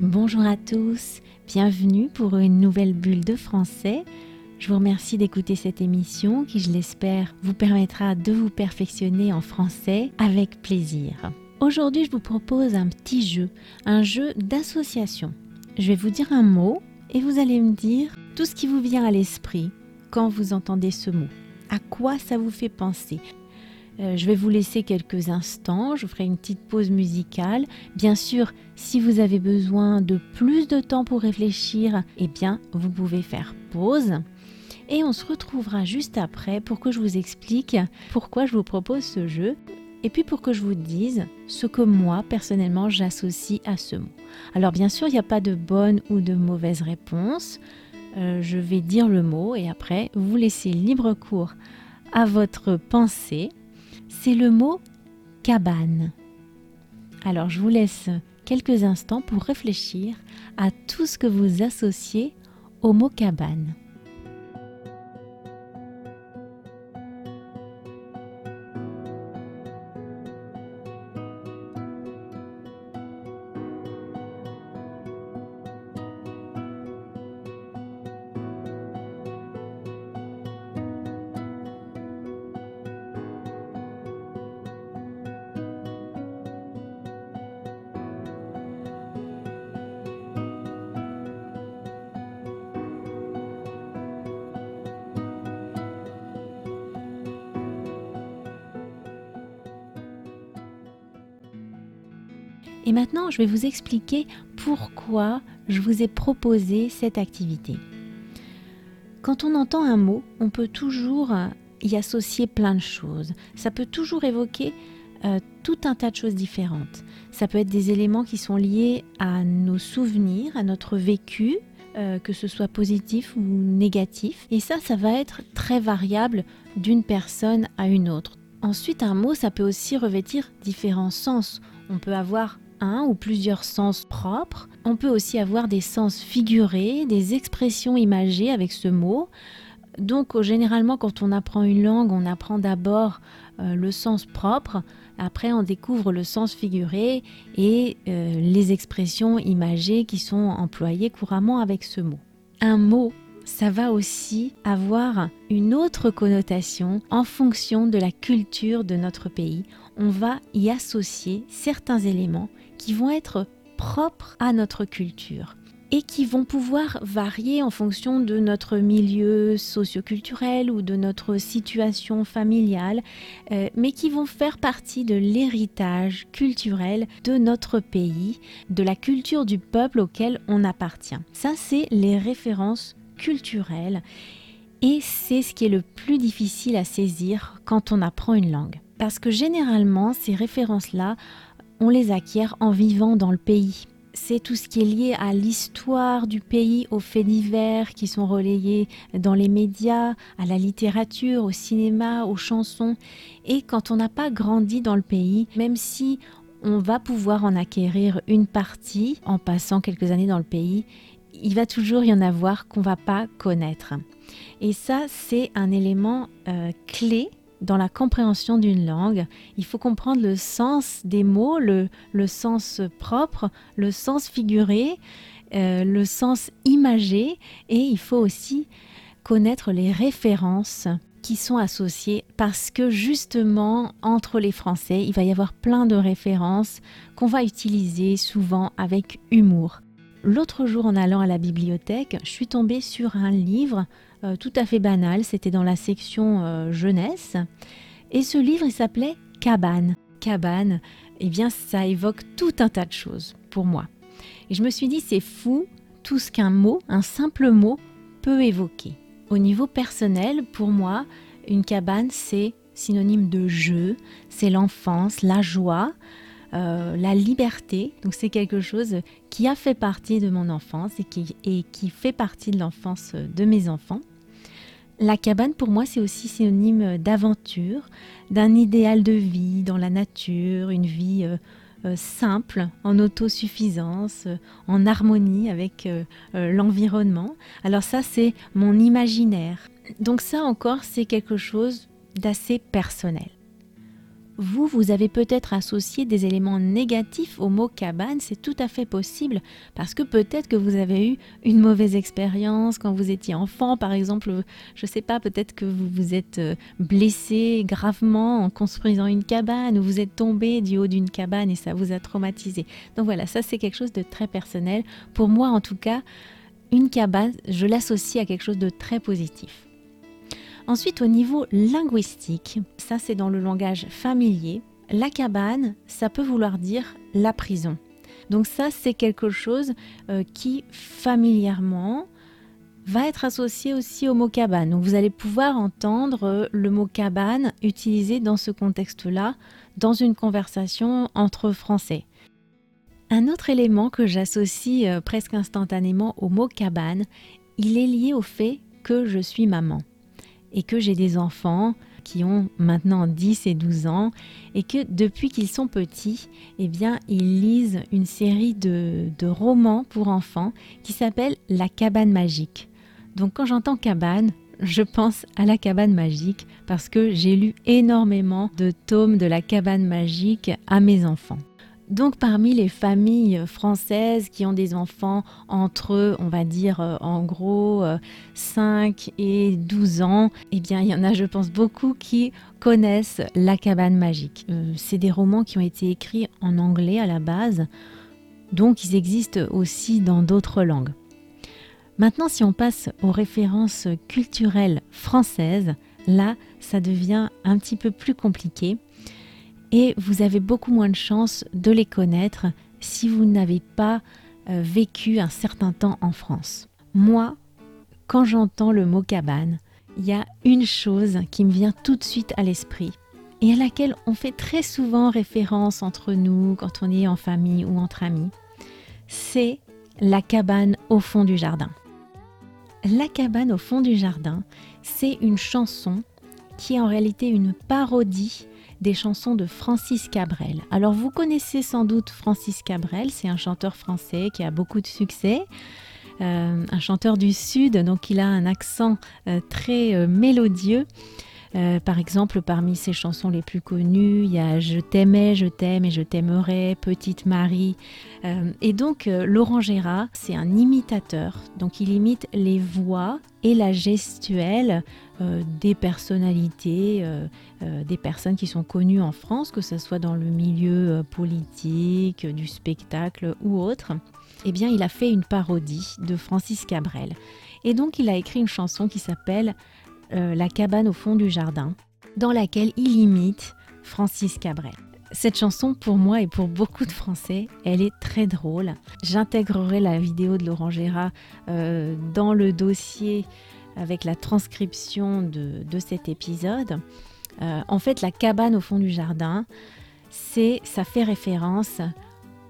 Bonjour à tous, bienvenue pour une nouvelle bulle de français. Je vous remercie d'écouter cette émission qui, je l'espère, vous permettra de vous perfectionner en français avec plaisir. Aujourd'hui, je vous propose un petit jeu, un jeu d'association. Je vais vous dire un mot et vous allez me dire tout ce qui vous vient à l'esprit quand vous entendez ce mot. À quoi ça vous fait penser? Euh, je vais vous laisser quelques instants, je ferai une petite pause musicale. Bien sûr, si vous avez besoin de plus de temps pour réfléchir, eh bien, vous pouvez faire pause. Et on se retrouvera juste après pour que je vous explique pourquoi je vous propose ce jeu et puis pour que je vous dise ce que moi, personnellement, j'associe à ce mot. Alors bien sûr, il n'y a pas de bonne ou de mauvaise réponse. Euh, je vais dire le mot et après, vous laissez libre cours à votre pensée c'est le mot cabane. Alors je vous laisse quelques instants pour réfléchir à tout ce que vous associez au mot cabane. Et maintenant, je vais vous expliquer pourquoi je vous ai proposé cette activité. Quand on entend un mot, on peut toujours y associer plein de choses. Ça peut toujours évoquer euh, tout un tas de choses différentes. Ça peut être des éléments qui sont liés à nos souvenirs, à notre vécu, euh, que ce soit positif ou négatif. Et ça, ça va être très variable d'une personne à une autre. Ensuite, un mot, ça peut aussi revêtir différents sens. On peut avoir un ou plusieurs sens propres. On peut aussi avoir des sens figurés, des expressions imagées avec ce mot. Donc généralement quand on apprend une langue, on apprend d'abord euh, le sens propre, après on découvre le sens figuré et euh, les expressions imagées qui sont employées couramment avec ce mot. Un mot, ça va aussi avoir une autre connotation en fonction de la culture de notre pays. On va y associer certains éléments qui vont être propres à notre culture et qui vont pouvoir varier en fonction de notre milieu socioculturel ou de notre situation familiale, euh, mais qui vont faire partie de l'héritage culturel de notre pays, de la culture du peuple auquel on appartient. Ça, c'est les références culturelles et c'est ce qui est le plus difficile à saisir quand on apprend une langue. Parce que généralement, ces références-là on les acquiert en vivant dans le pays. C'est tout ce qui est lié à l'histoire du pays, aux faits divers qui sont relayés dans les médias, à la littérature, au cinéma, aux chansons. Et quand on n'a pas grandi dans le pays, même si on va pouvoir en acquérir une partie en passant quelques années dans le pays, il va toujours y en avoir qu'on va pas connaître. Et ça, c'est un élément euh, clé dans la compréhension d'une langue, il faut comprendre le sens des mots, le, sens propre, le sens figuré, euh, le sens imagé, et il faut aussi connaître les références qui sont associés parce que justement entre les Français, il va y avoir plein de références qu'on va utiliser souvent avec humour. L'autre jour en allant à la bibliothèque, je suis tombée sur un livre euh, tout à fait banal, c'était dans la section euh, jeunesse, et ce livre il s'appelait Cabane. Cabane, eh bien ça évoque tout un tas de choses pour moi. Et je me suis dit c'est fou tout ce qu'un mot, un simple mot, peut évoquer. Au niveau personnel, pour moi, une cabane, c'est synonyme de jeu, c'est l'enfance, la joie, euh, la liberté. Donc c'est quelque chose qui a fait partie de mon enfance et qui, fait partie de l'enfance de mes enfants. La cabane, pour moi, c'est aussi synonyme d'aventure, d'un idéal de vie dans la nature, une vie euh, euh, simple, en autosuffisance, en harmonie avec l'environnement. Alors ça, c'est mon imaginaire. Donc ça encore, c'est quelque chose d'assez personnel. Vous, vous avez peut-être associé des éléments négatifs au mot cabane, c'est tout à fait possible, parce que peut-être que vous avez eu une mauvaise expérience quand vous étiez enfant, par exemple, je ne sais pas, peut-être que vous vous êtes euh, blessé gravement en construisant une cabane, ou vous êtes tombé du haut d'une cabane et ça vous a traumatisé. Donc voilà, ça c'est quelque chose de très personnel. Pour moi, en tout cas, une cabane, je l'associe à quelque chose de très positif. Ensuite, au niveau linguistique, ça c'est dans le langage familier, la cabane, ça peut vouloir dire la prison. Donc ça, c'est quelque chose euh, qui familièrement va être associé aussi au mot cabane. Donc vous allez pouvoir entendre euh, le mot cabane utilisé dans ce contexte-là, dans une conversation entre Français. Un autre élément que j'associe euh, presque instantanément au mot cabane, il est lié au fait que je suis maman et que j'ai des enfants qui ont maintenant 10 et 12 ans et que depuis qu'ils sont petits, eh bien, ils lisent une série de, de romans pour enfants qui s'appelle La cabane magique. Donc quand j'entends cabane, je pense à la cabane magique parce que j'ai lu énormément de tomes de la cabane magique à mes enfants. Donc parmi les familles françaises qui ont des enfants entre, on va dire euh, en gros 5 euh, et 12 ans, eh bien il y en a je pense beaucoup qui connaissent La cabane magique. Euh, c'est des romans qui ont été écrits en anglais à la base, donc ils existent aussi dans d'autres langues. Maintenant si on passe aux références culturelles françaises, là ça devient un petit peu plus compliqué et vous avez beaucoup moins de chances de les connaître si vous n'avez pas euh, vécu un certain temps en France. Moi, quand j'entends le mot cabane, il y a une chose qui me vient tout de suite à l'esprit et à laquelle on fait très souvent référence entre nous quand on est en famille ou entre amis. C'est la cabane au fond du jardin. La cabane au fond du jardin, c'est une chanson qui est en réalité une parodie des chansons de Francis Cabrel. Alors vous connaissez sans doute Francis Cabrel, c'est un chanteur français qui a beaucoup de succès. Euh, un chanteur du Sud, donc il a un accent euh, très euh, mélodieux. Euh, par exemple, parmi ses chansons les plus connues, il y a Je t'aimais, je t'aime et je t'aimerai, Petite Marie. Euh, et donc, euh, Laurent Gérard, c'est un imitateur. Donc, il imite les voix et la gestuelle des personnalités, des personnes qui sont connues en France, que ce soit dans le milieu politique, du spectacle ou autre. Eh bien, il a fait une parodie de Francis Cabrel. Et donc, il a écrit une chanson qui s'appelle euh, la cabane au fond du jardin, dans laquelle il imite Francis Cabrel. Cette chanson, pour moi et pour beaucoup de Français, elle est très drôle. J'intégrerai la vidéo de Laurent Gérard euh, dans le dossier avec la transcription de, cet épisode. Euh, en fait, la cabane au fond du jardin, c'est, ça fait référence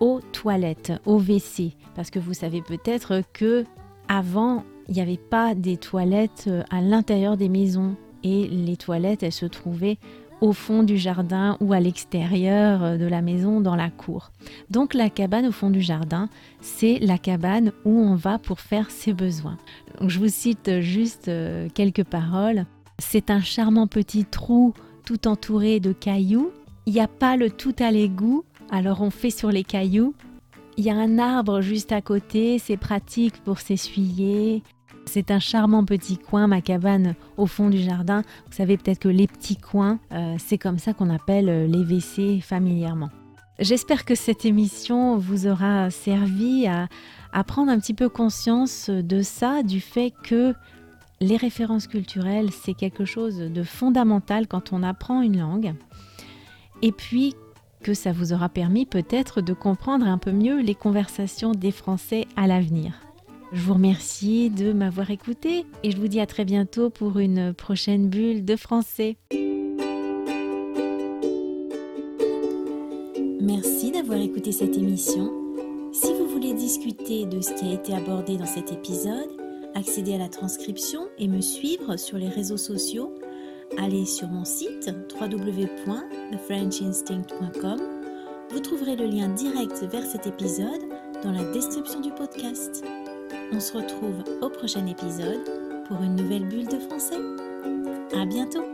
aux toilettes, aux WC, parce que vous savez peut-être que avant il n'y avait pas des toilettes euh, à l'intérieur des maisons et les toilettes, elles se trouvaient au fond du jardin ou à l'extérieur euh, de la maison dans la cour. Donc la cabane au fond du jardin, c'est la cabane où on va pour faire ses besoins. je vous cite juste euh, quelques paroles. C'est un charmant petit trou tout entouré de cailloux. Il n'y a pas le tout à l'égout, alors on fait sur les cailloux. Il y a un arbre juste à côté, c'est pratique pour s'essuyer. C'est un charmant petit coin, ma cabane au fond du jardin. Vous savez peut-être que les petits coins, euh, c'est comme ça qu'on appelle euh, les WC familièrement. J'espère que cette émission vous aura servi à, à prendre un petit peu conscience de ça, du fait que les références culturelles, c'est quelque chose de fondamental quand on apprend une langue. Et puis que ça vous aura permis peut-être de comprendre un peu mieux les conversations des Français à l'avenir. Je vous remercie de m'avoir écouté et je vous dis à très bientôt pour une prochaine bulle de français. Merci d'avoir écouté cette émission. Si vous voulez discuter de ce qui a été abordé dans cet épisode, accéder à la transcription et me suivre sur les réseaux sociaux, allez sur mon site www.thefrenchinstinct.com. Vous trouverez le lien direct vers cet épisode dans la description du podcast. On se retrouve au prochain épisode pour une nouvelle bulle de français. À bientôt!